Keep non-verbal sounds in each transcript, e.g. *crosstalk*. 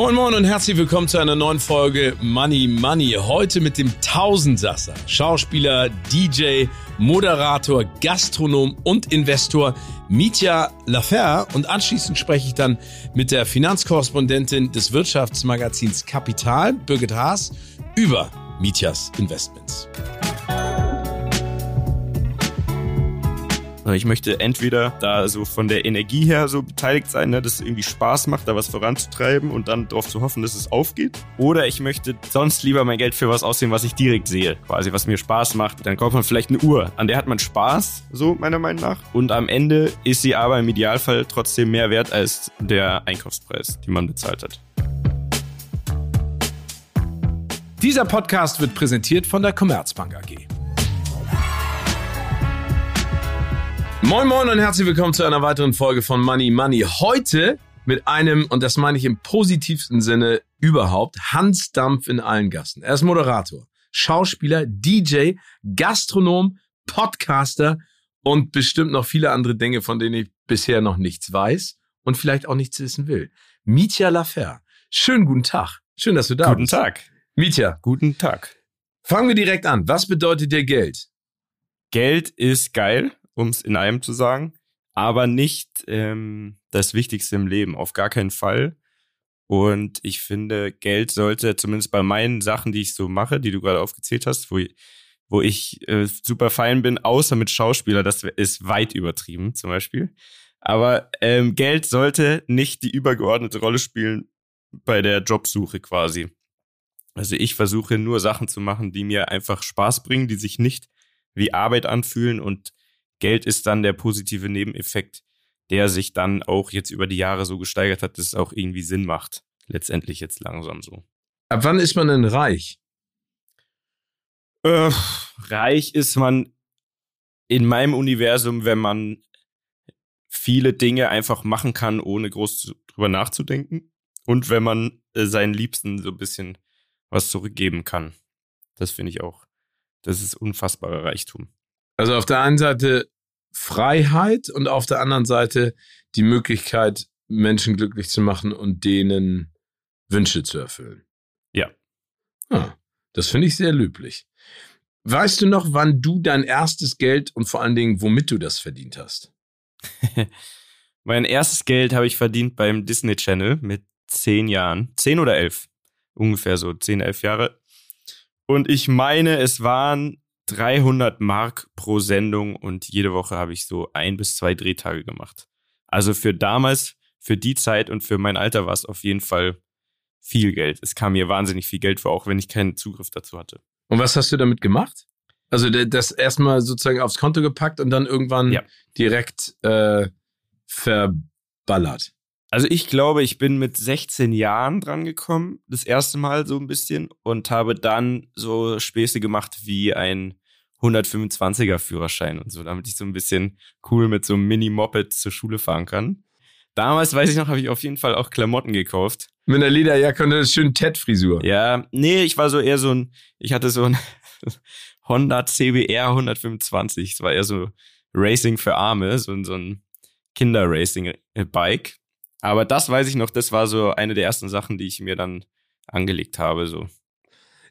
Moin Moin und herzlich willkommen zu einer neuen Folge Money Money. Heute mit dem Tausendsasser, Schauspieler, DJ, Moderator, Gastronom und Investor Mitya Lafer. Und anschließend spreche ich dann mit der Finanzkorrespondentin des Wirtschaftsmagazins Kapital, Birgit Haas, über Mityas Investments. Ich möchte entweder da so von der Energie her so beteiligt sein, ne, dass es irgendwie Spaß macht, da was voranzutreiben und dann darauf zu hoffen, dass es aufgeht. Oder ich möchte sonst lieber mein Geld für was aussehen, was ich direkt sehe, quasi was mir Spaß macht. Dann kauft man vielleicht eine Uhr, an der hat man Spaß, so meiner Meinung nach. Und am Ende ist sie aber im Idealfall trotzdem mehr wert als der Einkaufspreis, den man bezahlt hat. Dieser Podcast wird präsentiert von der Commerzbank AG. Moin Moin und herzlich willkommen zu einer weiteren Folge von Money Money. Heute mit einem, und das meine ich im positivsten Sinne überhaupt, Hans Dampf in allen Gassen. Er ist Moderator, Schauspieler, DJ, Gastronom, Podcaster und bestimmt noch viele andere Dinge, von denen ich bisher noch nichts weiß und vielleicht auch nichts wissen will. Mitya Lafer, schönen guten Tag. Schön, dass du da guten bist. Guten Tag. Mitya. Guten Tag. Fangen wir direkt an. Was bedeutet dir Geld? Geld ist geil um es in einem zu sagen, aber nicht ähm, das Wichtigste im Leben, auf gar keinen Fall. Und ich finde, Geld sollte zumindest bei meinen Sachen, die ich so mache, die du gerade aufgezählt hast, wo ich, wo ich äh, super fein bin, außer mit Schauspieler, das ist weit übertrieben zum Beispiel. Aber ähm, Geld sollte nicht die übergeordnete Rolle spielen bei der Jobsuche quasi. Also ich versuche nur Sachen zu machen, die mir einfach Spaß bringen, die sich nicht wie Arbeit anfühlen und Geld ist dann der positive Nebeneffekt, der sich dann auch jetzt über die Jahre so gesteigert hat, dass es auch irgendwie Sinn macht. Letztendlich jetzt langsam so. Ab wann ist man denn reich? Äh, reich ist man in meinem Universum, wenn man viele Dinge einfach machen kann, ohne groß drüber nachzudenken. Und wenn man äh, seinen Liebsten so ein bisschen was zurückgeben kann. Das finde ich auch. Das ist unfassbarer Reichtum. Also auf der einen Seite Freiheit und auf der anderen Seite die Möglichkeit, Menschen glücklich zu machen und denen Wünsche zu erfüllen. Ja. Ah, das finde ich sehr löblich. Weißt du noch, wann du dein erstes Geld und vor allen Dingen, womit du das verdient hast? *laughs* mein erstes Geld habe ich verdient beim Disney Channel mit zehn Jahren. Zehn oder elf. Ungefähr so zehn, elf Jahre. Und ich meine, es waren 300 Mark pro Sendung und jede Woche habe ich so ein bis zwei Drehtage gemacht. Also für damals, für die Zeit und für mein Alter war es auf jeden Fall viel Geld. Es kam mir wahnsinnig viel Geld vor, auch wenn ich keinen Zugriff dazu hatte. Und was hast du damit gemacht? Also das erstmal sozusagen aufs Konto gepackt und dann irgendwann ja. direkt äh, verballert. Also ich glaube, ich bin mit 16 Jahren dran gekommen, das erste Mal so ein bisschen und habe dann so Späße gemacht wie ein 125er Führerschein und so, damit ich so ein bisschen cool mit so einem Mini-Moped zur Schule fahren kann. Damals, weiß ich noch, habe ich auf jeden Fall auch Klamotten gekauft. Mit einer Lederjacke und einer schönen Ted-Frisur. Ja, nee, ich war so eher so ein, ich hatte so ein *laughs* Honda CBR 125. Es war eher so Racing für Arme, so, so ein Kinder-Racing-Bike. Aber das weiß ich noch, das war so eine der ersten Sachen, die ich mir dann angelegt habe, so.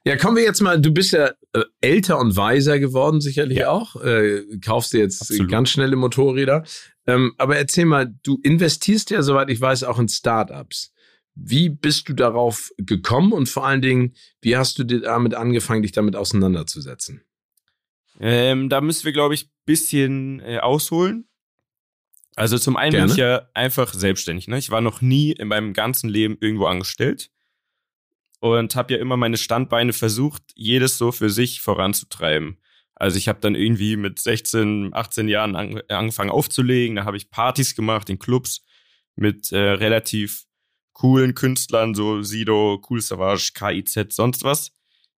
Ja, kommen wir jetzt mal, du bist ja äh, älter und weiser geworden, sicherlich ja. auch. Äh, kaufst dir jetzt Absolut. ganz schnelle Motorräder. Ähm, aber erzähl mal, du investierst ja, soweit ich weiß, auch in Startups. Wie bist du darauf gekommen und vor allen Dingen, wie hast du damit angefangen, dich damit auseinanderzusetzen? Ähm, da müssen wir, glaube ich, ein bisschen äh, ausholen. Also zum einen Gerne. bin ich ja einfach selbstständig. Ne? Ich war noch nie in meinem ganzen Leben irgendwo angestellt und habe ja immer meine Standbeine versucht, jedes so für sich voranzutreiben. Also ich habe dann irgendwie mit 16, 18 Jahren an, angefangen aufzulegen, da habe ich Partys gemacht in Clubs mit äh, relativ coolen Künstlern, so Sido, Cool Savage, KIZ, sonst was,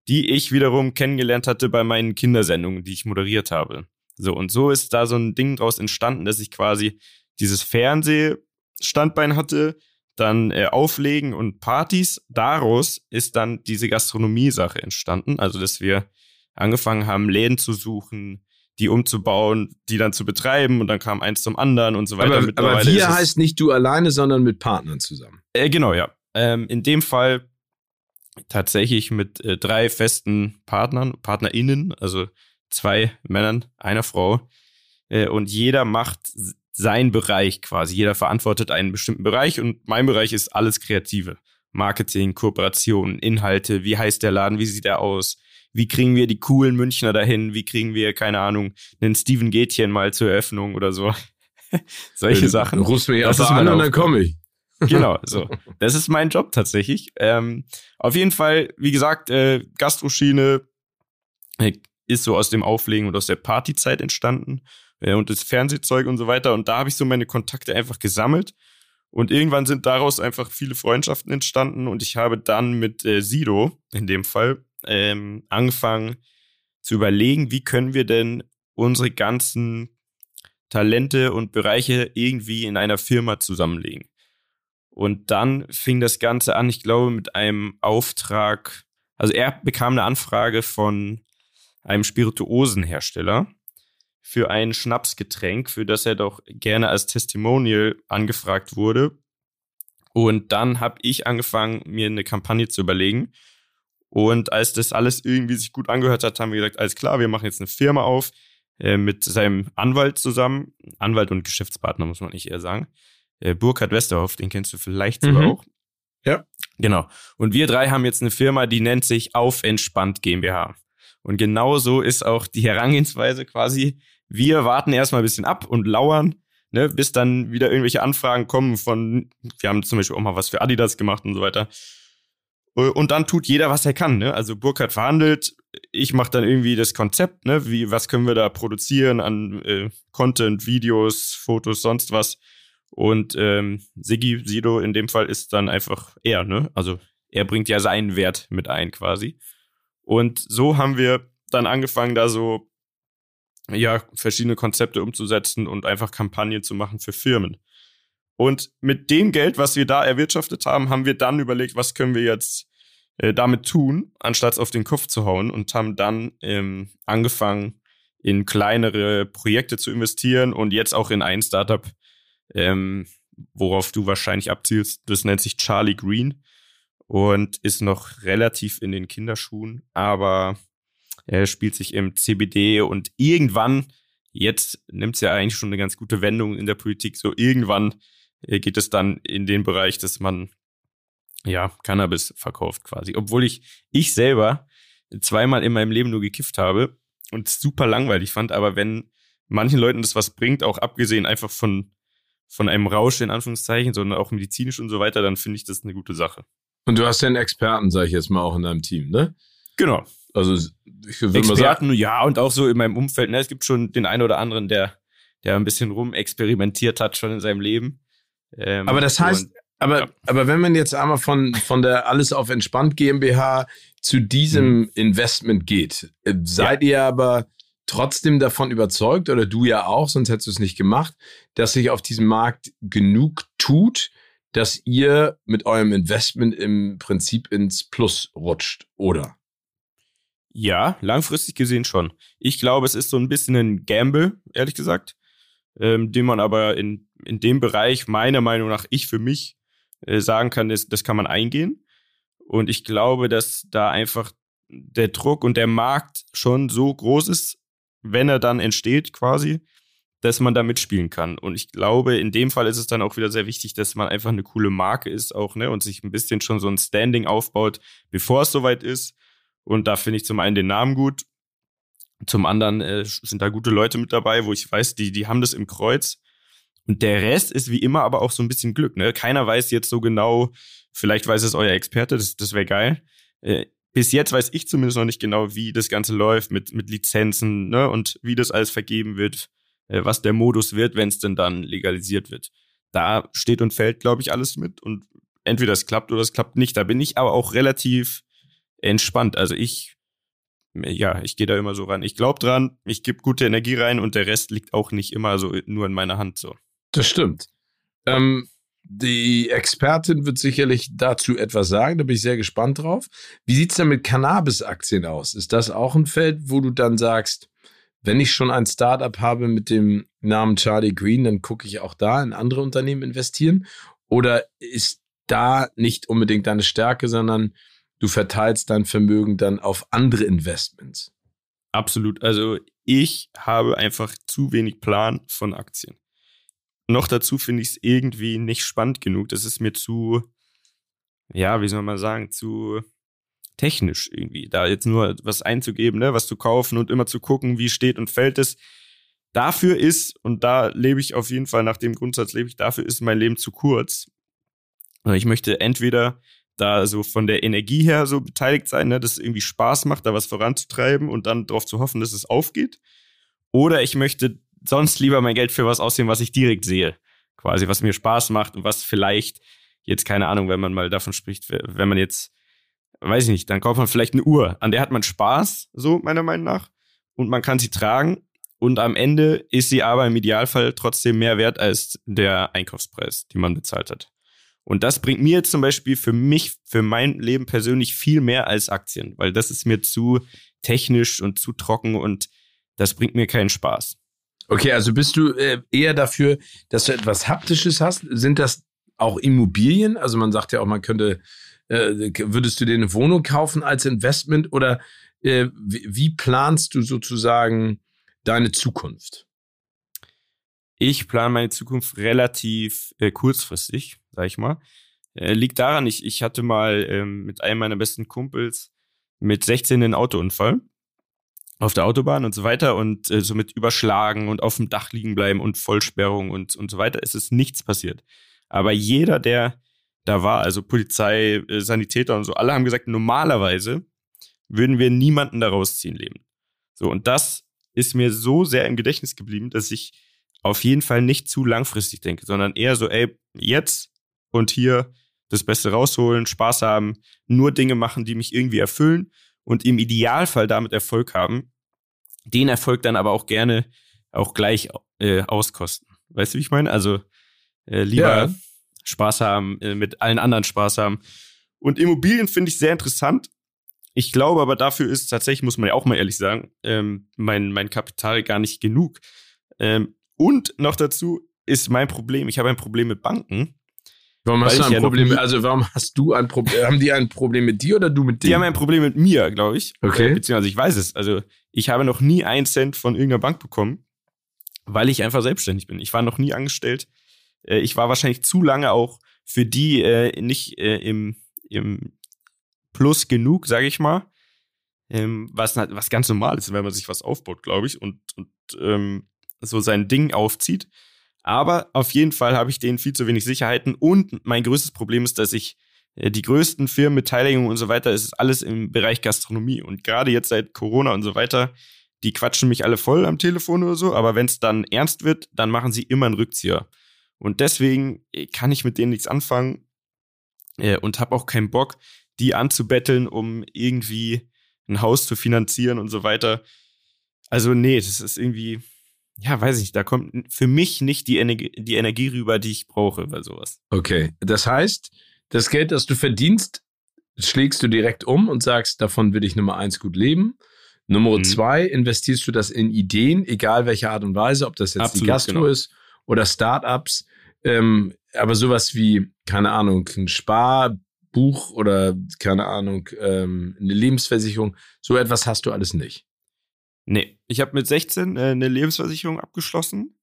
die ich wiederum kennengelernt hatte bei meinen Kindersendungen, die ich moderiert habe. So, und so ist da so ein Ding draus entstanden, dass ich quasi dieses Fernsehstandbein hatte, dann äh, Auflegen und Partys. Daraus ist dann diese Gastronomie-Sache entstanden. Also, dass wir angefangen haben, Läden zu suchen, die umzubauen, die dann zu betreiben und dann kam eins zum anderen und so weiter. Aber, aber wir heißt nicht du alleine, sondern mit Partnern zusammen. Äh, genau, ja. Ähm, in dem Fall tatsächlich mit äh, drei festen Partnern, PartnerInnen, also zwei Männern, einer Frau. Äh, und jeder macht sein Bereich quasi. Jeder verantwortet einen bestimmten Bereich und mein Bereich ist alles Kreative. Marketing, Kooperation, Inhalte, wie heißt der Laden, wie sieht er aus, wie kriegen wir die coolen Münchner dahin, wie kriegen wir, keine Ahnung, einen Steven Gätchen mal zur Eröffnung oder so. *laughs* Solche äh, Sachen. Rufst mich das ist an und dann komme ich. *laughs* *laughs* genau, so. Das ist mein Job tatsächlich. Ähm, auf jeden Fall, wie gesagt, äh, Gastroschiene äh, ist so aus dem Auflegen und aus der Partyzeit entstanden und das Fernsehzeug und so weiter. Und da habe ich so meine Kontakte einfach gesammelt. Und irgendwann sind daraus einfach viele Freundschaften entstanden und ich habe dann mit äh, Sido in dem Fall ähm, angefangen zu überlegen, wie können wir denn unsere ganzen Talente und Bereiche irgendwie in einer Firma zusammenlegen. Und dann fing das Ganze an, ich glaube, mit einem Auftrag. Also er bekam eine Anfrage von einem Spirituosenhersteller für ein Schnapsgetränk, für das er doch gerne als Testimonial angefragt wurde. Und dann habe ich angefangen, mir eine Kampagne zu überlegen. Und als das alles irgendwie sich gut angehört hat, haben wir gesagt, alles klar, wir machen jetzt eine Firma auf äh, mit seinem Anwalt zusammen. Anwalt und Geschäftspartner, muss man nicht eher sagen. Äh, Burkhard Westerhoff, den kennst du vielleicht sogar mhm. auch. Ja. Genau. Und wir drei haben jetzt eine Firma, die nennt sich Auf Entspannt GmbH. Und genau so ist auch die Herangehensweise quasi. Wir warten erstmal ein bisschen ab und lauern, ne, bis dann wieder irgendwelche Anfragen kommen von, wir haben zum Beispiel auch mal was für Adidas gemacht und so weiter. Und dann tut jeder, was er kann. Ne? Also Burkhardt verhandelt, ich mache dann irgendwie das Konzept, ne? wie, was können wir da produzieren an äh, Content, Videos, Fotos, sonst was. Und ähm, Siggi, Sido in dem Fall ist dann einfach er, ne? Also er bringt ja seinen Wert mit ein quasi. Und so haben wir dann angefangen, da so ja, verschiedene Konzepte umzusetzen und einfach Kampagnen zu machen für Firmen. Und mit dem Geld, was wir da erwirtschaftet haben, haben wir dann überlegt, was können wir jetzt äh, damit tun, anstatt auf den Kopf zu hauen und haben dann ähm, angefangen, in kleinere Projekte zu investieren und jetzt auch in ein Startup, ähm, worauf du wahrscheinlich abzielst. Das nennt sich Charlie Green und ist noch relativ in den Kinderschuhen, aber er spielt sich im CBD und irgendwann, jetzt nimmt es ja eigentlich schon eine ganz gute Wendung in der Politik, so irgendwann äh, geht es dann in den Bereich, dass man ja Cannabis verkauft quasi. Obwohl ich, ich selber zweimal in meinem Leben nur gekifft habe und super langweilig fand, aber wenn manchen Leuten das was bringt, auch abgesehen einfach von, von einem Rausch in Anführungszeichen, sondern auch medizinisch und so weiter, dann finde ich das eine gute Sache. Und du hast ja einen Experten, sage ich jetzt mal, auch in deinem Team, ne? Genau. Also ich würde mal sagen, ja, und auch so in meinem Umfeld, ne, es gibt schon den einen oder anderen, der, der ein bisschen rumexperimentiert hat schon in seinem Leben. Ähm, aber das heißt, und, aber, ja. aber wenn man jetzt einmal von, von der Alles auf Entspannt GmbH zu diesem mhm. Investment geht, äh, seid ja. ihr aber trotzdem davon überzeugt, oder du ja auch, sonst hättest du es nicht gemacht, dass sich auf diesem Markt genug tut, dass ihr mit eurem Investment im Prinzip ins Plus rutscht, oder? Ja, langfristig gesehen schon. Ich glaube, es ist so ein bisschen ein Gamble, ehrlich gesagt, ähm, den man aber in, in dem Bereich meiner Meinung nach ich für mich äh, sagen kann, das, das kann man eingehen. Und ich glaube, dass da einfach der Druck und der Markt schon so groß ist, wenn er dann entsteht quasi, dass man da mitspielen kann. Und ich glaube, in dem Fall ist es dann auch wieder sehr wichtig, dass man einfach eine coole Marke ist auch, ne, und sich ein bisschen schon so ein Standing aufbaut, bevor es soweit ist. Und da finde ich zum einen den Namen gut, zum anderen äh, sind da gute Leute mit dabei, wo ich weiß, die, die haben das im Kreuz. Und der Rest ist wie immer aber auch so ein bisschen Glück, ne? Keiner weiß jetzt so genau, vielleicht weiß es euer Experte, das, das wäre geil. Äh, bis jetzt weiß ich zumindest noch nicht genau, wie das Ganze läuft mit, mit Lizenzen, ne? Und wie das alles vergeben wird was der Modus wird, wenn es denn dann legalisiert wird. Da steht und fällt, glaube ich, alles mit und entweder es klappt oder es klappt nicht. Da bin ich aber auch relativ entspannt. Also ich ja, ich gehe da immer so ran. Ich glaube dran, ich gebe gute Energie rein und der Rest liegt auch nicht immer so nur in meiner Hand so. Das stimmt. Ähm, die Expertin wird sicherlich dazu etwas sagen, da bin ich sehr gespannt drauf. Wie sieht es denn mit Cannabis-Aktien aus? Ist das auch ein Feld, wo du dann sagst, wenn ich schon ein Startup habe mit dem Namen Charlie Green, dann gucke ich auch da in andere Unternehmen investieren? Oder ist da nicht unbedingt deine Stärke, sondern du verteilst dein Vermögen dann auf andere Investments? Absolut. Also ich habe einfach zu wenig Plan von Aktien. Noch dazu finde ich es irgendwie nicht spannend genug. Das ist mir zu, ja, wie soll man sagen, zu technisch irgendwie. Da jetzt nur was einzugeben, ne, was zu kaufen und immer zu gucken, wie steht und fällt es. Dafür ist, und da lebe ich auf jeden Fall nach dem Grundsatz, lebe ich, dafür ist mein Leben zu kurz. Ich möchte entweder da so von der Energie her so beteiligt sein, ne, dass es irgendwie Spaß macht, da was voranzutreiben und dann darauf zu hoffen, dass es aufgeht. Oder ich möchte sonst lieber mein Geld für was aussehen, was ich direkt sehe. Quasi, was mir Spaß macht und was vielleicht jetzt, keine Ahnung, wenn man mal davon spricht, wenn man jetzt, weiß ich nicht, dann kauft man vielleicht eine Uhr, an der hat man Spaß, so meiner Meinung nach, und man kann sie tragen. Und am Ende ist sie aber im Idealfall trotzdem mehr wert als der Einkaufspreis, den man bezahlt hat. Und das bringt mir zum Beispiel für mich, für mein Leben persönlich viel mehr als Aktien, weil das ist mir zu technisch und zu trocken und das bringt mir keinen Spaß. Okay, also bist du äh, eher dafür, dass du etwas Haptisches hast? Sind das auch Immobilien? Also man sagt ja auch, man könnte, äh, würdest du dir eine Wohnung kaufen als Investment oder äh, wie, wie planst du sozusagen deine Zukunft? Ich plane meine Zukunft relativ äh, kurzfristig, sag ich mal. Äh, liegt daran, ich, ich hatte mal ähm, mit einem meiner besten Kumpels mit 16 einen Autounfall auf der Autobahn und so weiter und äh, so mit Überschlagen und auf dem Dach liegen bleiben und Vollsperrung und, und so weiter. Es ist nichts passiert. Aber jeder, der da war, also Polizei, äh, Sanitäter und so, alle haben gesagt, normalerweise würden wir niemanden da rausziehen leben. So, und das ist mir so sehr im Gedächtnis geblieben, dass ich auf jeden Fall nicht zu langfristig denke, sondern eher so, ey, jetzt und hier das Beste rausholen, Spaß haben, nur Dinge machen, die mich irgendwie erfüllen und im Idealfall damit Erfolg haben, den Erfolg dann aber auch gerne auch gleich äh, auskosten. Weißt du, wie ich meine? Also äh, lieber ja. Spaß haben, äh, mit allen anderen Spaß haben. Und Immobilien finde ich sehr interessant. Ich glaube aber dafür ist tatsächlich, muss man ja auch mal ehrlich sagen, ähm, mein, mein Kapital gar nicht genug. Ähm, und noch dazu ist mein Problem, ich habe ein Problem mit Banken. Warum hast du ein ja Problem? Also warum hast du ein Problem? haben die ein Problem mit dir oder du mit denen? Die haben ein Problem mit mir, glaube ich. Okay. Äh, beziehungsweise ich weiß es. Also ich habe noch nie einen Cent von irgendeiner Bank bekommen, weil ich einfach selbstständig bin. Ich war noch nie angestellt. Äh, ich war wahrscheinlich zu lange auch für die äh, nicht äh, im, im Plus genug, sage ich mal. Ähm, was, was ganz normal ist, wenn man sich was aufbaut, glaube ich, und, und ähm, so sein Ding aufzieht. Aber auf jeden Fall habe ich denen viel zu wenig Sicherheiten und mein größtes Problem ist, dass ich äh, die größten Firmen, Beteiligungen und so weiter, ist alles im Bereich Gastronomie. Und gerade jetzt seit Corona und so weiter, die quatschen mich alle voll am Telefon oder so, aber wenn es dann ernst wird, dann machen sie immer einen Rückzieher. Und deswegen äh, kann ich mit denen nichts anfangen äh, und habe auch keinen Bock, die anzubetteln, um irgendwie ein Haus zu finanzieren und so weiter. Also nee, das ist irgendwie, ja, weiß ich, da kommt für mich nicht die, Energie, die Energie rüber, die ich brauche bei sowas. Okay, das heißt, das Geld, das du verdienst, schlägst du direkt um und sagst, davon will ich Nummer eins gut leben. Nummer mhm. zwei, investierst du das in Ideen, egal welche Art und Weise, ob das jetzt Absolut, die Gastro genau. ist oder Startups. Ähm, aber sowas wie, keine Ahnung, ein Sparbuch oder keine Ahnung, ähm, eine Lebensversicherung, so etwas hast du alles nicht. Nee, ich habe mit 16 äh, eine Lebensversicherung abgeschlossen.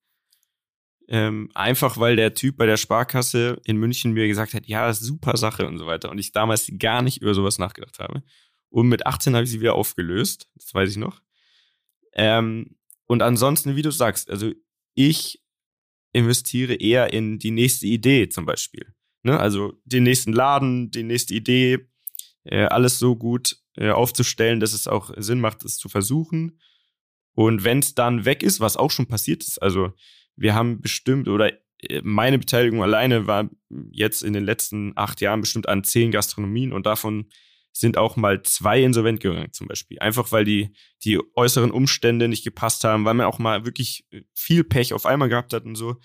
Ähm, einfach weil der Typ bei der Sparkasse in München mir gesagt hat, ja, das ist super Sache und so weiter. Und ich damals gar nicht über sowas nachgedacht habe. Und mit 18 habe ich sie wieder aufgelöst. Das weiß ich noch. Ähm, und ansonsten, wie du sagst, also ich investiere eher in die nächste Idee zum Beispiel. Ne? Also den nächsten Laden, die nächste Idee, äh, alles so gut äh, aufzustellen, dass es auch Sinn macht, es zu versuchen. Und wenn es dann weg ist, was auch schon passiert ist, also wir haben bestimmt oder äh, meine Beteiligung alleine war jetzt in den letzten acht Jahren bestimmt an zehn Gastronomien und davon sind auch mal zwei insolvent gegangen zum Beispiel. Einfach weil die, die äußeren Umstände nicht gepasst haben, weil man auch mal wirklich viel Pech auf einmal gehabt hat und so.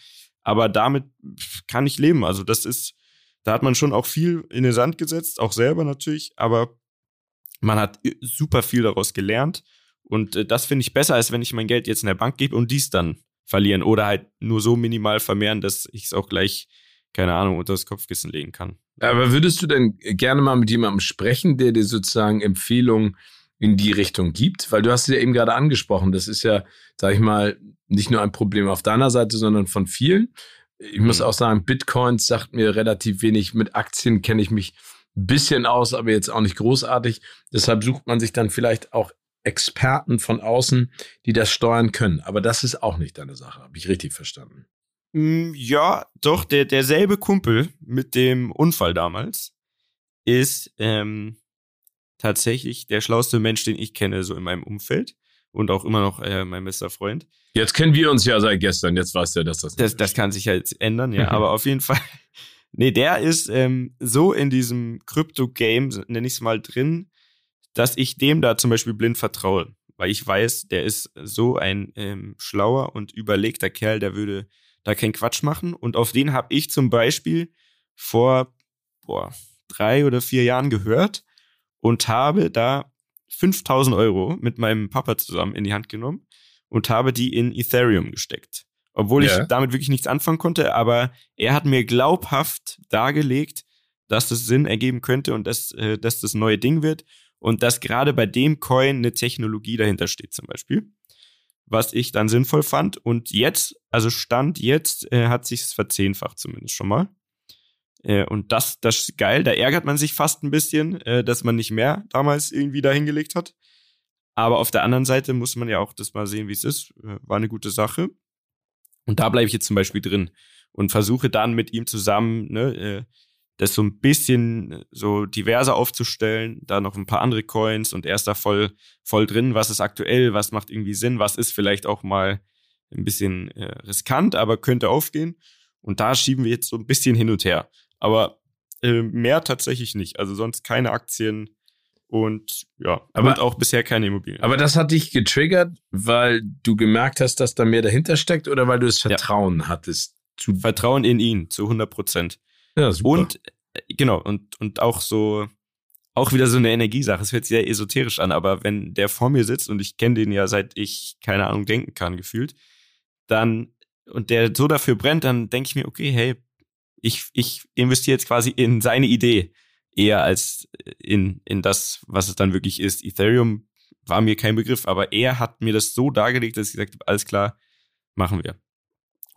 Aber damit kann ich leben. Also das ist, da hat man schon auch viel in den Sand gesetzt, auch selber natürlich, aber man hat super viel daraus gelernt. Und äh, das finde ich besser, als wenn ich mein Geld jetzt in der Bank gebe und dies dann verlieren oder halt nur so minimal vermehren, dass ich es auch gleich, keine Ahnung, unter das Kopfkissen legen kann. Aber würdest du denn gerne mal mit jemandem sprechen, der dir sozusagen Empfehlungen in die Richtung gibt? Weil du hast es ja eben gerade angesprochen, das ist ja, sag ich mal, nicht nur ein Problem auf deiner Seite, sondern von vielen. Ich muss mhm. auch sagen, Bitcoins sagt mir relativ wenig. Mit Aktien kenne ich mich ein bisschen aus, aber jetzt auch nicht großartig. Deshalb sucht man sich dann vielleicht auch Experten von außen, die das steuern können. Aber das ist auch nicht deine Sache. Habe ich richtig verstanden? Mm, ja, doch, der, derselbe Kumpel mit dem Unfall damals ist ähm, tatsächlich der schlauste Mensch, den ich kenne, so in meinem Umfeld. Und auch immer noch äh, mein bester Freund. Jetzt kennen wir uns ja seit gestern, jetzt weißt du ja, dass das. Das, das kann sich ja jetzt ändern, ja. *laughs* aber auf jeden Fall. Nee, der ist ähm, so in diesem Krypto-Game, nenne ich es mal, drin, dass ich dem da zum Beispiel blind vertraue. Weil ich weiß, der ist so ein ähm, schlauer und überlegter Kerl, der würde da keinen Quatsch machen. Und auf den habe ich zum Beispiel vor boah, drei oder vier Jahren gehört und habe da 5000 Euro mit meinem Papa zusammen in die Hand genommen und habe die in Ethereum gesteckt. Obwohl ja. ich damit wirklich nichts anfangen konnte, aber er hat mir glaubhaft dargelegt, dass das Sinn ergeben könnte und dass, äh, dass das neue Ding wird und dass gerade bei dem Coin eine Technologie dahinter steht zum Beispiel was ich dann sinnvoll fand. Und jetzt, also Stand jetzt, äh, hat sich es verzehnfacht zumindest schon mal. Äh, und das, das ist geil. Da ärgert man sich fast ein bisschen, äh, dass man nicht mehr damals irgendwie da hingelegt hat. Aber auf der anderen Seite muss man ja auch das mal sehen, wie es ist. Äh, war eine gute Sache. Und da bleibe ich jetzt zum Beispiel drin und versuche dann mit ihm zusammen ne, äh, das so ein bisschen so diverser aufzustellen, da noch ein paar andere Coins und er ist da voll, voll drin, was ist aktuell, was macht irgendwie Sinn, was ist vielleicht auch mal ein bisschen äh, riskant, aber könnte aufgehen. Und da schieben wir jetzt so ein bisschen hin und her. Aber äh, mehr tatsächlich nicht. Also sonst keine Aktien und ja, aber, und auch bisher keine Immobilien. Aber das hat dich getriggert, weil du gemerkt hast, dass da mehr dahinter steckt oder weil du das Vertrauen ja. hattest? Zu Vertrauen in ihn, zu 100 Prozent. Ja, super. Und äh, genau, und, und auch so, auch wieder so eine Energiesache. Es hört sich sehr esoterisch an, aber wenn der vor mir sitzt und ich kenne den ja seit ich, keine Ahnung, denken kann, gefühlt, dann, und der so dafür brennt, dann denke ich mir, okay, hey, ich, ich investiere jetzt quasi in seine Idee eher als in, in das, was es dann wirklich ist. Ethereum war mir kein Begriff, aber er hat mir das so dargelegt, dass ich gesagt habe, alles klar, machen wir.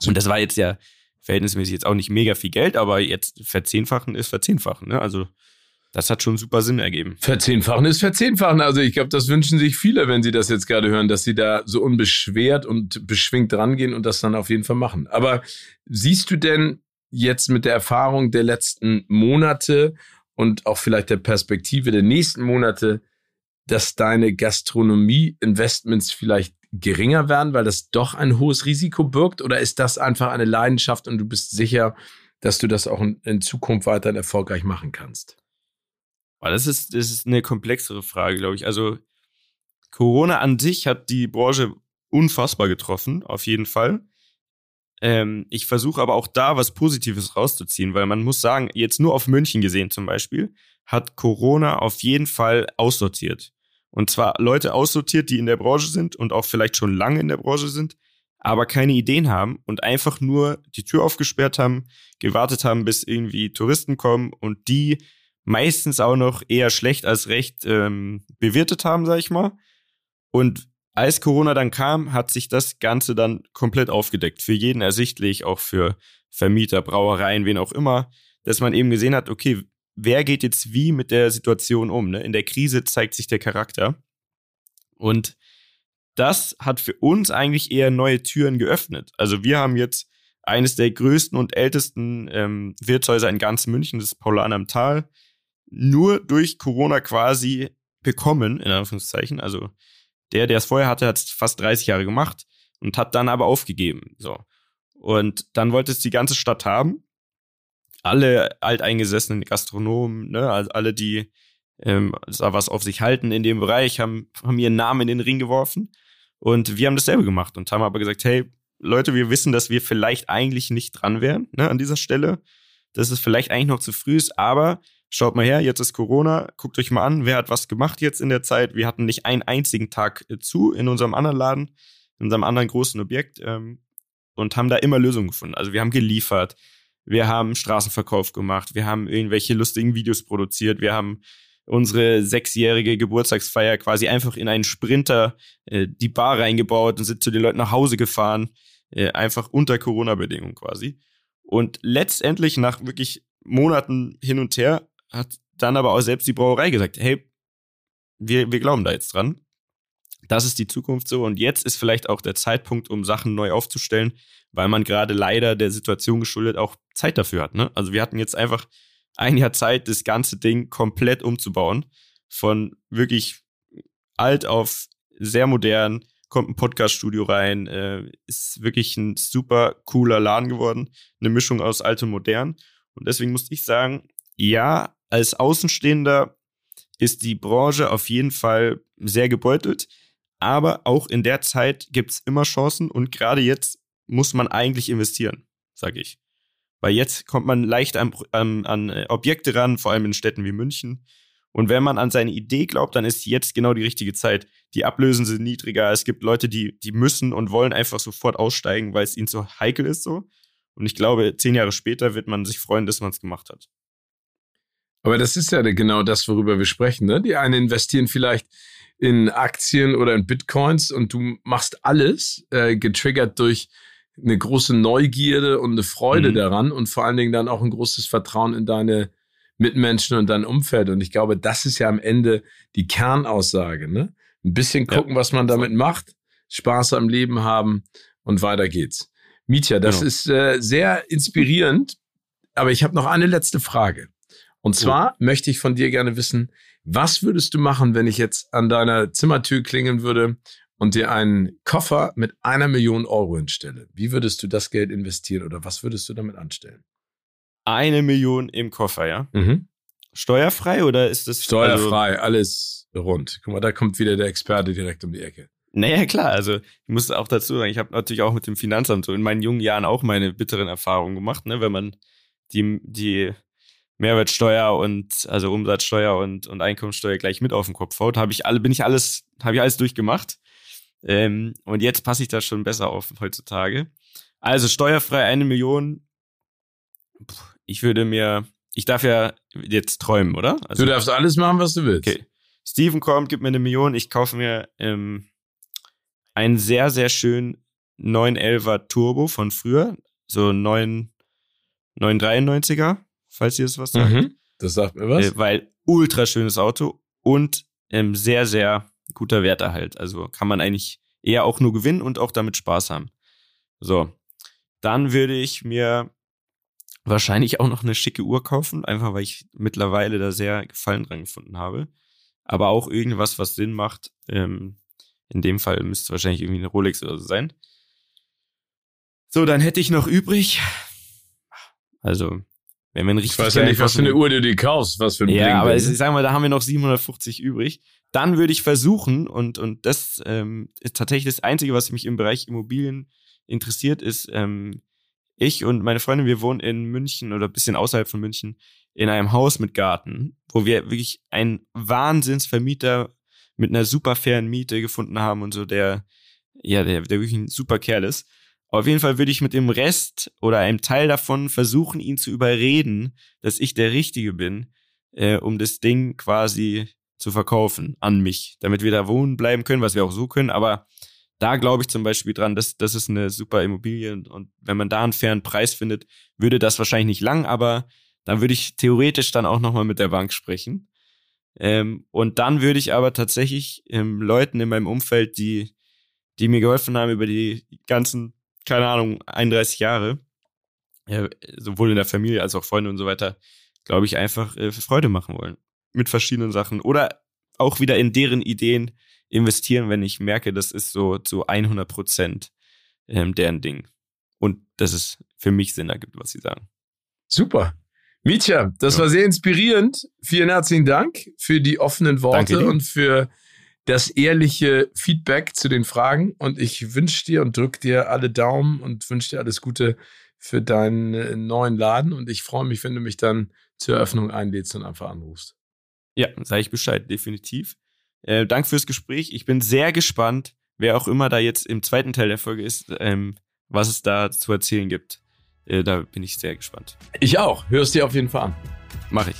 Und das war jetzt ja verhältnismäßig jetzt auch nicht mega viel Geld, aber jetzt verzehnfachen ist verzehnfachen. Ne? Also das hat schon super Sinn ergeben. Verzehnfachen ist verzehnfachen. Also ich glaube, das wünschen sich viele, wenn sie das jetzt gerade hören, dass sie da so unbeschwert und beschwingt rangehen und das dann auf jeden Fall machen. Aber siehst du denn jetzt mit der Erfahrung der letzten Monate und auch vielleicht der Perspektive der nächsten Monate, dass deine Gastronomie-Investments vielleicht geringer werden, weil das doch ein hohes Risiko birgt? Oder ist das einfach eine Leidenschaft und du bist sicher, dass du das auch in, Zukunft weiterhin erfolgreich machen kannst? Das ist, das ist eine komplexere Frage, glaube ich. Also Corona an sich hat die Branche unfassbar getroffen, auf jeden Fall. Ähm, ich versuche aber auch da was Positives rauszuziehen, weil man muss sagen, jetzt nur auf München gesehen zum Beispiel, hat Corona auf jeden Fall aussortiert. Und zwar Leute aussortiert, die in der Branche sind und auch vielleicht schon lange in der Branche sind, aber keine Ideen haben und einfach nur die Tür aufgesperrt haben, gewartet haben, bis irgendwie Touristen kommen und die meistens auch noch eher schlecht als recht ähm, bewirtet haben, sag ich mal. Und als Corona dann kam, hat sich das Ganze dann komplett aufgedeckt. Für jeden ersichtlich, auch für Vermieter, Brauereien, wen auch immer, dass man eben gesehen hat, okay, wer geht jetzt wie mit der Situation um. Ne? In der Krise zeigt sich der Charakter. Und das hat für uns eigentlich eher neue Türen geöffnet. Also wir haben jetzt eines der größten und ältesten ähm, Wirtshäuser in ganz München, das ist Paulan am Tal, nur durch Corona quasi bekommen, in Anführungszeichen. Also der, der es vorher hatte, hat es fast 30 Jahre gemacht und hat dann aber aufgegeben. So. Und dann wollte es die ganze Stadt haben alle alteingesessenen Gastronomen, ne, also alle, die ähm, da was auf sich halten in dem Bereich, haben, haben ihren Namen in den Ring geworfen. Und wir haben dasselbe gemacht und haben aber gesagt, hey, Leute, wir wissen, dass wir vielleicht eigentlich nicht dran wären ne, an dieser Stelle, dass es vielleicht eigentlich noch zu früh ist, aber schaut mal her, jetzt ist Corona, guckt euch mal an, wer hat was gemacht jetzt in der Zeit. Wir hatten nicht einen einzigen Tag äh, zu in unserem anderen Laden, in unserem anderen großen Objekt ähm, und haben da immer Lösungen gefunden. Also wir haben geliefert, wir haben Straßenverkauf gemacht, wir haben irgendwelche lustigen Videos produziert, wir haben unsere sechsjährige Geburtstagsfeier quasi einfach in einen Sprinter äh, die Bar reingebaut und sind zu den Leuten nach Hause gefahren, äh, einfach unter Corona-Bedingungen quasi. Und letztendlich nach wirklich Monaten hin und her hat dann aber auch selbst die Brauerei gesagt, hey, wir, wir glauben da jetzt dran. Das ist die Zukunft so. Und jetzt ist vielleicht auch der Zeitpunkt, um Sachen neu aufzustellen, weil man gerade leider der Situation geschuldet auch Zeit dafür hat. Ne? Also wir hatten jetzt einfach ein Jahr Zeit, das ganze Ding komplett umzubauen. Von wirklich alt auf sehr modern, kommt ein Podcast-Studio rein, äh, ist wirklich ein super cooler Laden geworden. Eine Mischung aus alt und modern. Und deswegen muss ich sagen, ja, als Außenstehender ist die Branche auf jeden Fall sehr gebeutelt. Aber auch in der Zeit gibt es immer Chancen und gerade jetzt muss man eigentlich investieren, sage ich. Weil jetzt kommt man leicht an, an, an äh, Objekte ran, vor allem in Städten wie München. Und wenn man an seine Idee glaubt, dann ist jetzt genau die richtige Zeit. Die Ablösen sind niedriger. Es gibt Leute, die, die müssen und wollen einfach sofort aussteigen, weil es ihnen so heikel ist so. Und ich glaube, zehn Jahre später wird man sich freuen, dass man es gemacht hat. Aber das ist ja genau das, worüber wir sprechen. Ne? Die einen investieren vielleicht in Aktien oder in Bitcoins und du machst alles, äh, getriggert durch eine große Neugierde und eine Freude mhm. daran und vor allen Dingen dann auch ein großes Vertrauen in deine Mitmenschen und dein Umfeld. Und ich glaube, das ist ja am Ende die Kernaussage. Ne? Ein bisschen gucken, ja. was man damit macht, Spaß am Leben haben und weiter geht's. Mietja, das genau. ist äh, sehr inspirierend, aber ich habe noch eine letzte Frage. Und zwar ja. möchte ich von dir gerne wissen, was würdest du machen, wenn ich jetzt an deiner Zimmertür klingeln würde und dir einen Koffer mit einer Million Euro hinstelle? Wie würdest du das Geld investieren oder was würdest du damit anstellen? Eine Million im Koffer, ja? Mhm. Steuerfrei oder ist das? Steuerfrei, also, alles rund. Guck mal, da kommt wieder der Experte direkt um die Ecke. Naja, klar. Also ich muss auch dazu sagen, ich habe natürlich auch mit dem Finanzamt so in meinen jungen Jahren auch meine bitteren Erfahrungen gemacht, ne? wenn man die, die Mehrwertsteuer und also Umsatzsteuer und, und Einkommensteuer gleich mit auf den Kopf haut, habe ich alle, bin ich alles, habe ich alles durchgemacht. Ähm, und jetzt passe ich da schon besser auf heutzutage. Also steuerfrei eine Million. Ich würde mir, ich darf ja jetzt träumen, oder? Also, du darfst alles machen, was du willst. Okay. Steven kommt, gibt mir eine Million, ich kaufe mir ähm, einen sehr, sehr schönen 911er Turbo von früher, so 9, 993er, falls ihr das was sagt. Mhm, das sagt mir was. Äh, weil ultra schönes Auto und ähm, sehr, sehr guter Werterhalt. Also kann man eigentlich eher auch nur gewinnen und auch damit Spaß haben. So, dann würde ich mir wahrscheinlich auch noch eine schicke Uhr kaufen, einfach weil ich mittlerweile da sehr Gefallen dran gefunden habe. Aber auch irgendwas, was Sinn macht, ähm, in dem Fall müsste es wahrscheinlich irgendwie eine Rolex oder so sein. So, dann hätte ich noch übrig. Also, wenn wir ein richtig. Ich weiß ja nicht, was für eine Uhr du dir kaufst, was für ein Ja, Bling aber ich sag mal, da haben wir noch 750 übrig. Dann würde ich versuchen, und, und das ähm, ist tatsächlich das Einzige, was mich im Bereich Immobilien interessiert, ist, ähm, ich und meine Freundin, wir wohnen in München oder bisschen außerhalb von München in einem Haus mit Garten, wo wir wirklich einen Wahnsinnsvermieter mit einer super fairen Miete gefunden haben und so, der, ja, der, der wirklich ein super Kerl ist. Auf jeden Fall würde ich mit dem Rest oder einem Teil davon versuchen, ihn zu überreden, dass ich der Richtige bin, äh, um das Ding quasi zu verkaufen an mich, damit wir da wohnen bleiben können, was wir auch so können. Aber da glaube ich zum Beispiel dran, dass das ist eine super Immobilie und wenn man da einen fairen Preis findet, würde das wahrscheinlich nicht lang, aber dann würde ich theoretisch dann auch nochmal mit der Bank sprechen. Ähm, und dann würde ich aber tatsächlich ähm, Leuten in meinem Umfeld, die, die mir geholfen haben über die ganzen, keine Ahnung, 31 Jahre, äh, sowohl in der Familie als auch Freunde und so weiter, glaube ich, einfach äh, Freude machen wollen. Mit verschiedenen Sachen. Oder auch wieder in deren Ideen investieren, wenn ich merke, das ist so zu 100 Prozent ähm, deren Ding. Und dass es für mich Sinn ergibt, was sie sagen. Super. Mietja, das ja. war sehr inspirierend. Vielen herzlichen Dank für die offenen Worte und für das ehrliche Feedback zu den Fragen. Und ich wünsche dir und drücke dir alle Daumen und wünsche dir alles Gute für deinen neuen Laden. Und ich freue mich, wenn du mich dann zur Eröffnung einlädst und einfach anrufst. Ja, sage ich Bescheid, definitiv. Äh, Danke fürs Gespräch. Ich bin sehr gespannt, wer auch immer da jetzt im zweiten Teil der Folge ist, ähm, was es da zu erzählen gibt. Äh, da bin ich sehr gespannt. Ich auch. Hörst dir auf jeden Fall an. Mach ich.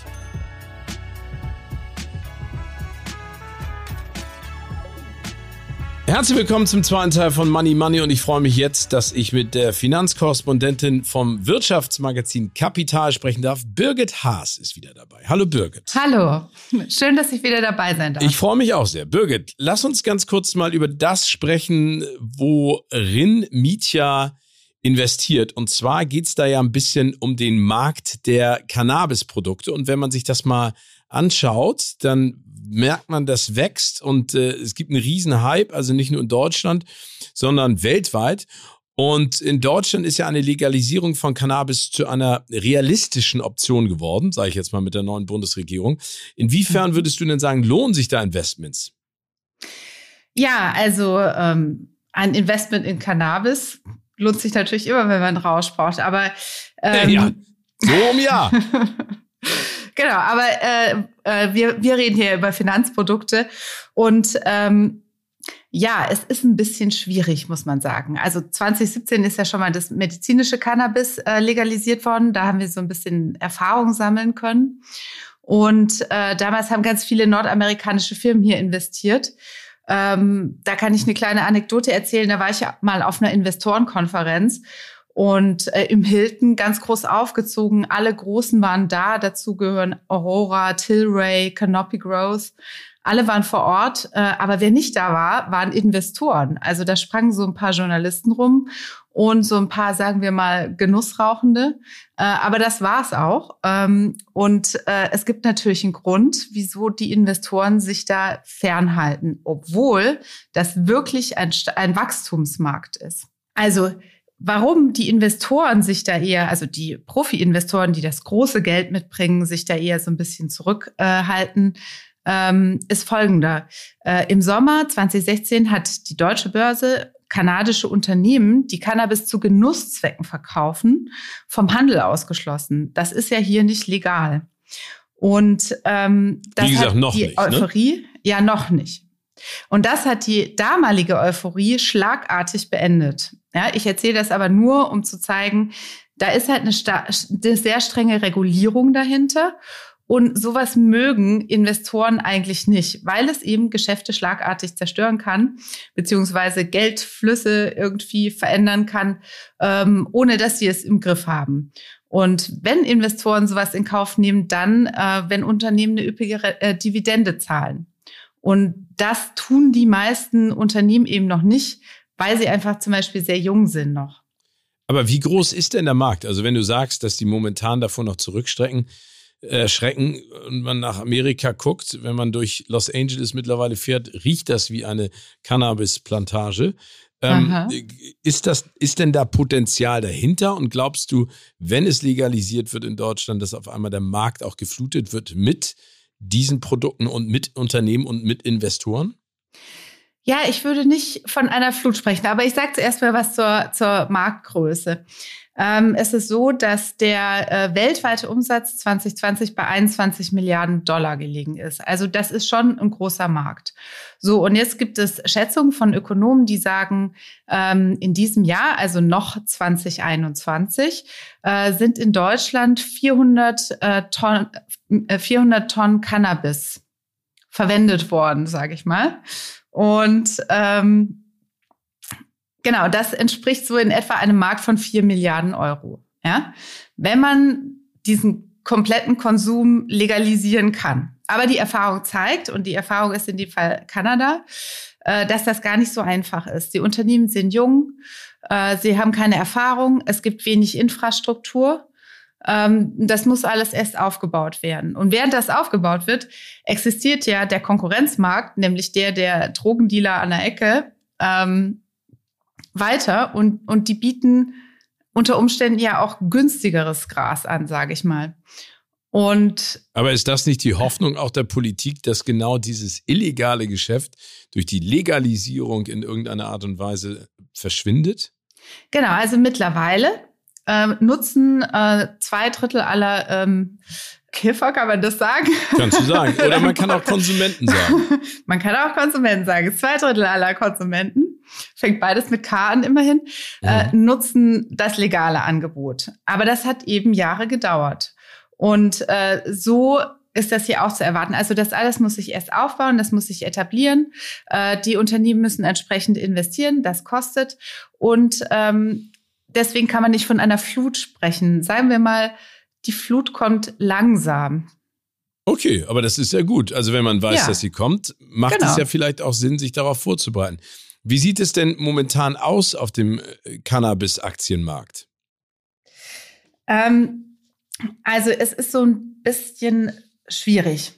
Herzlich willkommen zum zweiten Teil von Money Money und ich freue mich jetzt, dass ich mit der Finanzkorrespondentin vom Wirtschaftsmagazin Kapital sprechen darf. Birgit Haas ist wieder dabei. Hallo Birgit. Hallo, schön, dass ich wieder dabei sein darf. Ich freue mich auch sehr. Birgit, lass uns ganz kurz mal über das sprechen, worin Mietja investiert. Und zwar geht es da ja ein bisschen um den Markt der Cannabisprodukte. Und wenn man sich das mal anschaut, dann merkt man, das wächst und äh, es gibt einen riesen Hype, also nicht nur in Deutschland, sondern weltweit. Und in Deutschland ist ja eine Legalisierung von Cannabis zu einer realistischen Option geworden, sage ich jetzt mal mit der neuen Bundesregierung. Inwiefern mhm. würdest du denn sagen, lohnen sich da Investments? Ja, also ähm, ein Investment in Cannabis lohnt sich natürlich immer, wenn man Rausch braucht. Aber ähm, ja, so um ja. *laughs* genau, aber äh, äh, wir, wir reden hier über Finanzprodukte und ähm, ja, es ist ein bisschen schwierig, muss man sagen. Also 2017 ist ja schon mal das medizinische Cannabis äh, legalisiert worden. Da haben wir so ein bisschen Erfahrung sammeln können. Und äh, damals haben ganz viele nordamerikanische Firmen hier investiert. Ähm, da kann ich eine kleine Anekdote erzählen. Da war ich mal auf einer Investorenkonferenz und äh, im Hilton ganz groß aufgezogen. Alle Großen waren da. Dazu gehören Aurora, Tilray, Canopy Growth. Alle waren vor Ort, äh, aber wer nicht da war, waren Investoren. Also da sprangen so ein paar Journalisten rum und so ein paar, sagen wir mal, Genussrauchende. Äh, aber das war's auch. Ähm, und äh, es gibt natürlich einen Grund, wieso die Investoren sich da fernhalten, obwohl das wirklich ein, ein Wachstumsmarkt ist. Also warum die Investoren sich da eher, also die Profi-Investoren, die das große Geld mitbringen, sich da eher so ein bisschen zurückhalten, ähm, ist folgender. Äh, Im Sommer 2016 hat die deutsche Börse kanadische Unternehmen, die Cannabis zu Genusszwecken verkaufen, vom Handel ausgeschlossen. Das ist ja hier nicht legal. Und ähm, das Wie gesagt, hat noch die nicht, ne? Euphorie, ne? ja noch nicht. Und das hat die damalige Euphorie schlagartig beendet. Ja, ich erzähle das aber nur, um zu zeigen, da ist halt eine, eine sehr strenge Regulierung dahinter. Und sowas mögen Investoren eigentlich nicht, weil es eben Geschäfte schlagartig zerstören kann, beziehungsweise Geldflüsse irgendwie verändern kann, ähm, ohne dass sie es im Griff haben. Und wenn Investoren sowas in Kauf nehmen, dann, äh, wenn Unternehmen eine üppige äh, Dividende zahlen. Und das tun die meisten Unternehmen eben noch nicht, weil sie einfach zum Beispiel sehr jung sind noch. Aber wie groß ist denn der Markt? Also wenn du sagst, dass die momentan davon noch zurückstrecken, äh, schrecken und man nach Amerika guckt, wenn man durch Los Angeles mittlerweile fährt, riecht das wie eine Cannabisplantage. Ähm, ist, das, ist denn da Potenzial dahinter? Und glaubst du, wenn es legalisiert wird in Deutschland, dass auf einmal der Markt auch geflutet wird mit diesen Produkten und mit Unternehmen und mit Investoren? Ja, ich würde nicht von einer Flut sprechen, aber ich sage zuerst mal was zur, zur Marktgröße. Ähm, es ist so, dass der äh, weltweite Umsatz 2020 bei 21 Milliarden Dollar gelegen ist. Also das ist schon ein großer Markt. So, und jetzt gibt es Schätzungen von Ökonomen, die sagen, ähm, in diesem Jahr, also noch 2021, äh, sind in Deutschland 400, äh, Tonnen, äh, 400 Tonnen Cannabis verwendet worden, sage ich mal. Und ähm, Genau, das entspricht so in etwa einem Markt von vier Milliarden Euro. Ja? Wenn man diesen kompletten Konsum legalisieren kann. Aber die Erfahrung zeigt, und die Erfahrung ist in dem Fall Kanada, äh, dass das gar nicht so einfach ist. Die Unternehmen sind jung, äh, sie haben keine Erfahrung, es gibt wenig Infrastruktur. Ähm, das muss alles erst aufgebaut werden. Und während das aufgebaut wird, existiert ja der Konkurrenzmarkt, nämlich der der Drogendealer an der Ecke, ähm, weiter und, und die bieten unter Umständen ja auch günstigeres Gras an, sage ich mal. Und Aber ist das nicht die Hoffnung auch der Politik, dass genau dieses illegale Geschäft durch die Legalisierung in irgendeiner Art und Weise verschwindet? Genau, also mittlerweile ähm, nutzen äh, zwei Drittel aller ähm, Kiffer, kann man das sagen? Kannst du sagen. *laughs* Oder man kann auch Konsumenten sagen. *laughs* man kann auch Konsumenten sagen. Zwei Drittel aller Konsumenten, fängt beides mit K an immerhin, äh, mhm. nutzen das legale Angebot. Aber das hat eben Jahre gedauert. Und äh, so ist das hier auch zu erwarten. Also das alles muss sich erst aufbauen, das muss sich etablieren. Äh, die Unternehmen müssen entsprechend investieren, das kostet. Und ähm, deswegen kann man nicht von einer Flut sprechen. Sagen wir mal, die Flut kommt langsam. Okay, aber das ist ja gut. Also wenn man weiß, ja. dass sie kommt, macht genau. es ja vielleicht auch Sinn, sich darauf vorzubereiten. Wie sieht es denn momentan aus auf dem äh, Cannabis-Aktienmarkt? Ähm, also es ist so ein bisschen schwierig.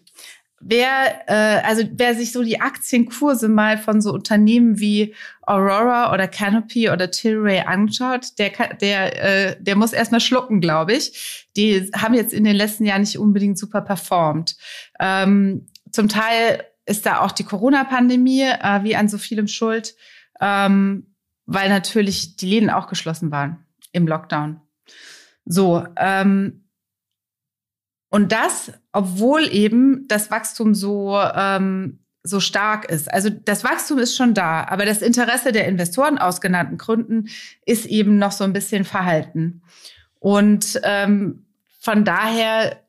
Wer, äh, also wer sich so die Aktienkurse mal von so Unternehmen wie Aurora oder Canopy oder Tilray anschaut, der, der, äh, der muss erstmal schlucken, glaube ich. Die haben jetzt in den letzten Jahren nicht unbedingt super performt. Ähm, zum Teil ist da auch die Corona-Pandemie äh, wie an so vielem schuld, ähm, weil natürlich die Läden auch geschlossen waren im Lockdown. So, ähm, und das, obwohl eben das Wachstum so, ähm, so stark ist. Also das Wachstum ist schon da, aber das Interesse der Investoren aus genannten Gründen ist eben noch so ein bisschen verhalten. Und ähm, von daher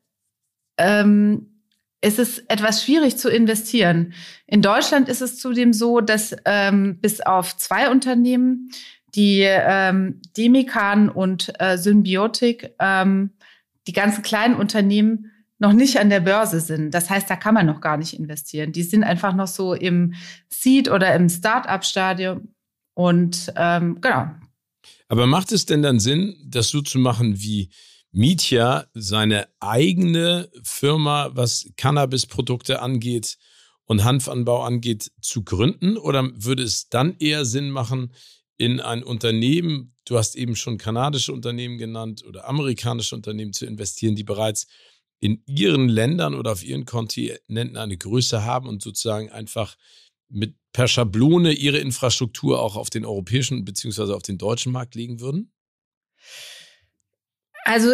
ähm, ist es etwas schwierig zu investieren. In Deutschland ist es zudem so, dass ähm, bis auf zwei Unternehmen, die ähm, Demikan und äh, Symbiotik, ähm, die ganzen kleinen Unternehmen noch nicht an der Börse sind. Das heißt, da kann man noch gar nicht investieren. Die sind einfach noch so im Seed- oder im Start-up-Stadium. Und ähm, genau. Aber macht es denn dann Sinn, das so zu machen wie Mietja seine eigene Firma, was Cannabis-Produkte angeht und Hanfanbau angeht, zu gründen? Oder würde es dann eher Sinn machen, in ein Unternehmen, du hast eben schon kanadische Unternehmen genannt oder amerikanische Unternehmen zu investieren, die bereits in ihren Ländern oder auf ihren Kontinenten eine Größe haben und sozusagen einfach mit per Schablone ihre Infrastruktur auch auf den europäischen beziehungsweise auf den deutschen Markt legen würden? Also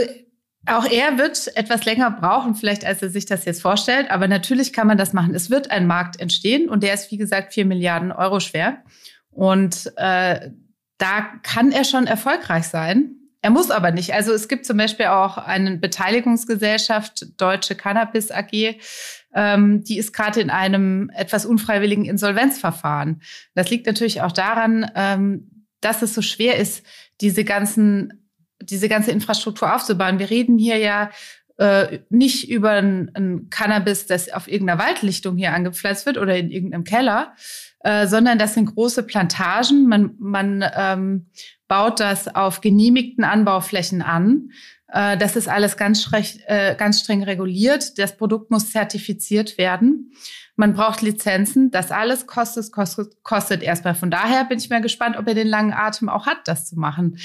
auch er wird etwas länger brauchen, vielleicht als er sich das jetzt vorstellt, aber natürlich kann man das machen. Es wird ein Markt entstehen und der ist, wie gesagt, vier Milliarden Euro schwer. Und äh, da kann er schon erfolgreich sein. Er muss aber nicht. Also es gibt zum Beispiel auch eine Beteiligungsgesellschaft, Deutsche Cannabis AG, ähm, die ist gerade in einem etwas unfreiwilligen Insolvenzverfahren. Das liegt natürlich auch daran, ähm, dass es so schwer ist, diese ganzen, diese ganze Infrastruktur aufzubauen. Wir reden hier ja äh, nicht über ein, ein Cannabis, das auf irgendeiner Waldlichtung hier angepflanzt wird oder in irgendeinem Keller, äh, sondern das sind große Plantagen. Man, man ähm, baut das auf genehmigten Anbauflächen an. Äh, das ist alles ganz, streng, äh, ganz streng reguliert. Das Produkt muss zertifiziert werden. Man braucht Lizenzen. Das alles kostet, kostet, kostet erstmal. Von daher bin ich mal gespannt, ob er den langen Atem auch hat, das zu machen.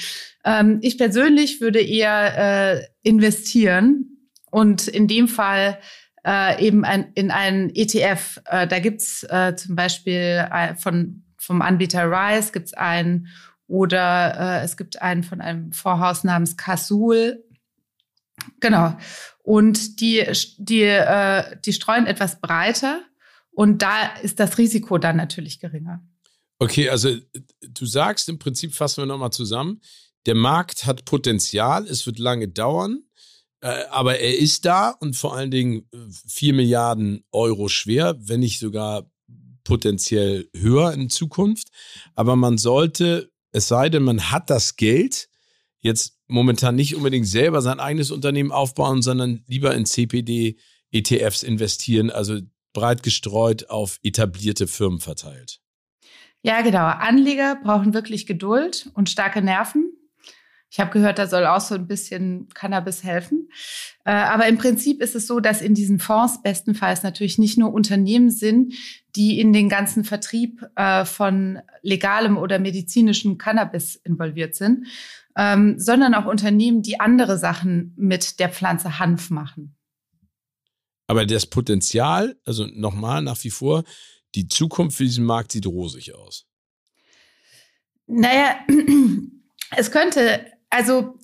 Ähm, ich persönlich würde eher äh, investieren und in dem Fall äh, eben ein, in einen ETF. Äh, da gibt's äh, zum Beispiel äh, von, vom Anbieter Rise gibt's einen oder äh, es gibt einen von einem Vorhaus namens Casul. Genau. Und die, die, äh, die streuen etwas breiter und da ist das Risiko dann natürlich geringer. Okay, also du sagst im Prinzip, fassen wir nochmal zusammen, der Markt hat Potenzial, es wird lange dauern. Äh, aber er ist da und vor allen Dingen 4 äh, Milliarden Euro schwer, wenn nicht sogar potenziell höher in Zukunft. Aber man sollte, es sei denn, man hat das Geld, jetzt momentan nicht unbedingt selber sein eigenes Unternehmen aufbauen, sondern lieber in CPD, ETFs investieren, also breit gestreut auf etablierte Firmen verteilt. Ja, genau. Anleger brauchen wirklich Geduld und starke Nerven. Ich habe gehört, da soll auch so ein bisschen Cannabis helfen. Äh, aber im Prinzip ist es so, dass in diesen Fonds bestenfalls natürlich nicht nur Unternehmen sind, die in den ganzen Vertrieb äh, von legalem oder medizinischem Cannabis involviert sind, ähm, sondern auch Unternehmen, die andere Sachen mit der Pflanze Hanf machen. Aber das Potenzial, also nochmal nach wie vor, die Zukunft für diesen Markt sieht rosig aus. Naja, *clears throat* es könnte, also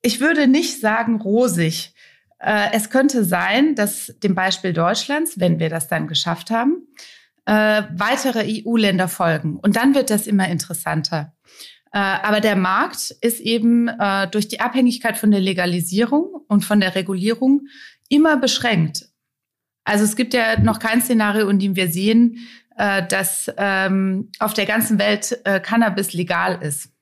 ich würde nicht sagen rosig. Äh, es könnte sein, dass dem Beispiel Deutschlands, wenn wir das dann geschafft haben, äh, weitere EU-Länder folgen. Und dann wird das immer interessanter. Äh, aber der Markt ist eben durch die Abhängigkeit von der Legalisierung und von der Regulierung immer beschränkt. Also es gibt ja noch kein Szenario, in dem wir sehen, dass ähm, auf der ganzen Welt Cannabis legal ist.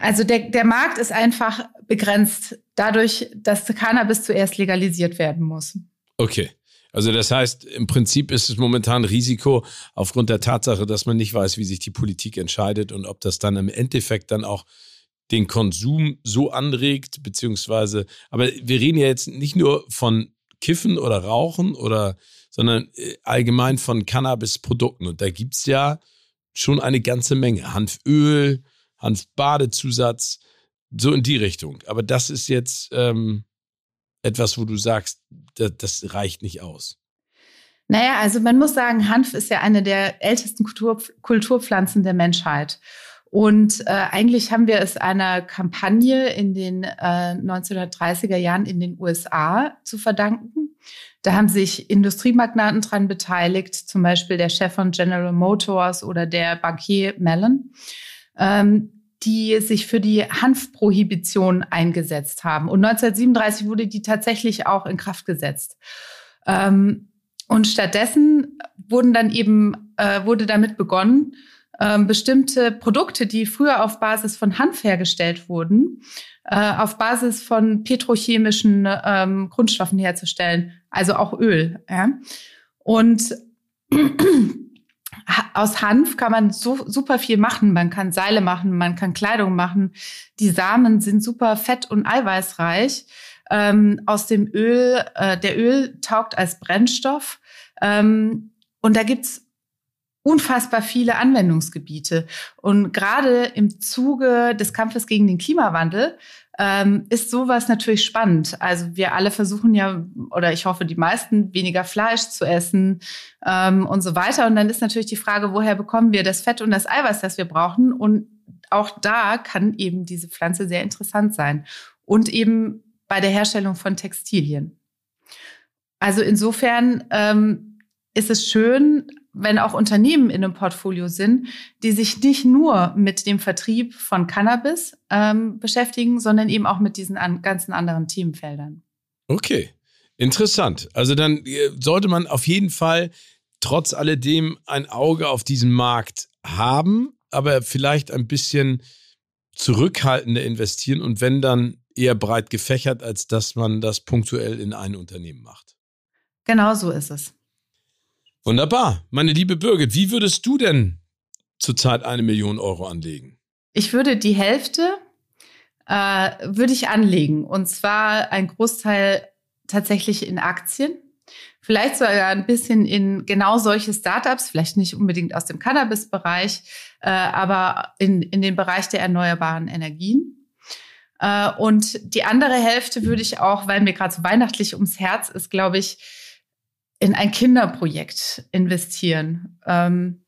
Also der, der Markt ist einfach begrenzt dadurch, dass Cannabis zuerst legalisiert werden muss. Okay. Also das heißt, im Prinzip ist es momentan Risiko aufgrund der Tatsache, dass man nicht weiß, wie sich die Politik entscheidet und ob das dann im Endeffekt dann auch den Konsum so anregt, beziehungsweise, aber wir reden ja jetzt nicht nur von Kiffen oder Rauchen oder, sondern äh, allgemein von Cannabis-Produkten. Und da gibt es ja schon eine ganze Menge. Hanföl, Hanfbadezusatz, so in die Richtung. Aber das ist jetzt ähm, etwas, wo du sagst, das, das reicht nicht aus. Naja, also man muss sagen, Hanf ist ja eine der ältesten Kultur, Kulturpflanzen der Menschheit. Und äh, eigentlich haben wir es einer Kampagne in den äh, 1930er Jahren in den USA zu verdanken. Da haben sich Industriemagnaten dran beteiligt, zum Beispiel der Chef von General Motors oder der Bankier Mellon ähm, die sich für die Hanfprohibition eingesetzt haben. Und 1937 wurde die tatsächlich auch in Kraft gesetzt. Ähm, und stattdessen wurden dann eben, äh, wurde damit begonnen, ähm, bestimmte Produkte, die früher auf Basis von Hanf hergestellt wurden, äh, auf Basis von petrochemischen ähm, Grundstoffen herzustellen, also auch Öl. Ja? Und aus Hanf kann man so super viel machen. Man kann Seile machen, man kann Kleidung machen. Die Samen sind super fett und eiweißreich. Ähm, aus dem Öl, äh, der Öl taugt als Brennstoff. Ähm, und da gibt's unfassbar viele Anwendungsgebiete. Und gerade im Zuge des Kampfes gegen den Klimawandel ähm, ist sowas natürlich spannend. Also wir alle versuchen ja, oder ich hoffe die meisten, weniger Fleisch zu essen ähm, und so weiter. Und dann ist natürlich die Frage, woher bekommen wir das Fett und das Eiweiß, das wir brauchen? Und auch da kann eben diese Pflanze sehr interessant sein. Und eben bei der Herstellung von Textilien. Also insofern ähm, ist es schön, wenn auch Unternehmen in einem Portfolio sind, die sich nicht nur mit dem Vertrieb von Cannabis ähm, beschäftigen, sondern eben auch mit diesen an, ganzen anderen Themenfeldern. Okay, interessant. Also dann äh, sollte man auf jeden Fall trotz alledem ein Auge auf diesen Markt haben, aber vielleicht ein bisschen zurückhaltender investieren und wenn dann eher breit gefächert, als dass man das punktuell in ein Unternehmen macht. Genau so ist es. Wunderbar. Meine liebe Birgit, wie würdest du denn zurzeit eine Million Euro anlegen? Ich würde die Hälfte äh, würde ich anlegen. Und zwar ein Großteil tatsächlich in Aktien. Vielleicht sogar ein bisschen in genau solche Startups, vielleicht nicht unbedingt aus dem Cannabis-Bereich, äh, aber in, in den Bereich der erneuerbaren Energien. Äh, und die andere Hälfte würde ich auch, weil mir gerade so weihnachtlich ums Herz ist, glaube ich, in ein Kinderprojekt investieren. Ähm,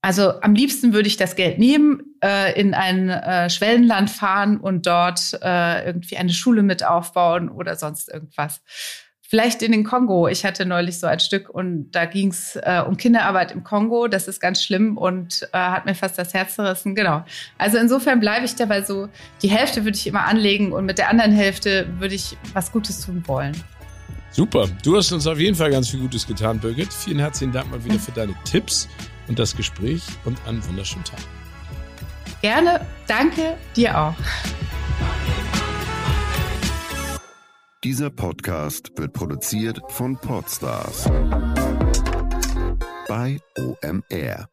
also am liebsten würde ich das Geld nehmen, äh, in ein äh, Schwellenland fahren und dort äh, irgendwie eine Schule mit aufbauen oder sonst irgendwas. Vielleicht in den Kongo. Ich hatte neulich so ein Stück und da ging es äh, um Kinderarbeit im Kongo. Das ist ganz schlimm und äh, hat mir fast das Herz zerrissen. Genau. Also insofern bleibe ich dabei so, die Hälfte würde ich immer anlegen und mit der anderen Hälfte würde ich was Gutes tun wollen. Super. Du hast uns auf jeden Fall ganz viel Gutes getan, Birgit. Vielen herzlichen Dank mal wieder für deine Tipps und das Gespräch und einen wunderschönen Tag. Gerne. Danke dir auch. Dieser Podcast wird produziert von Podstars bei OMR.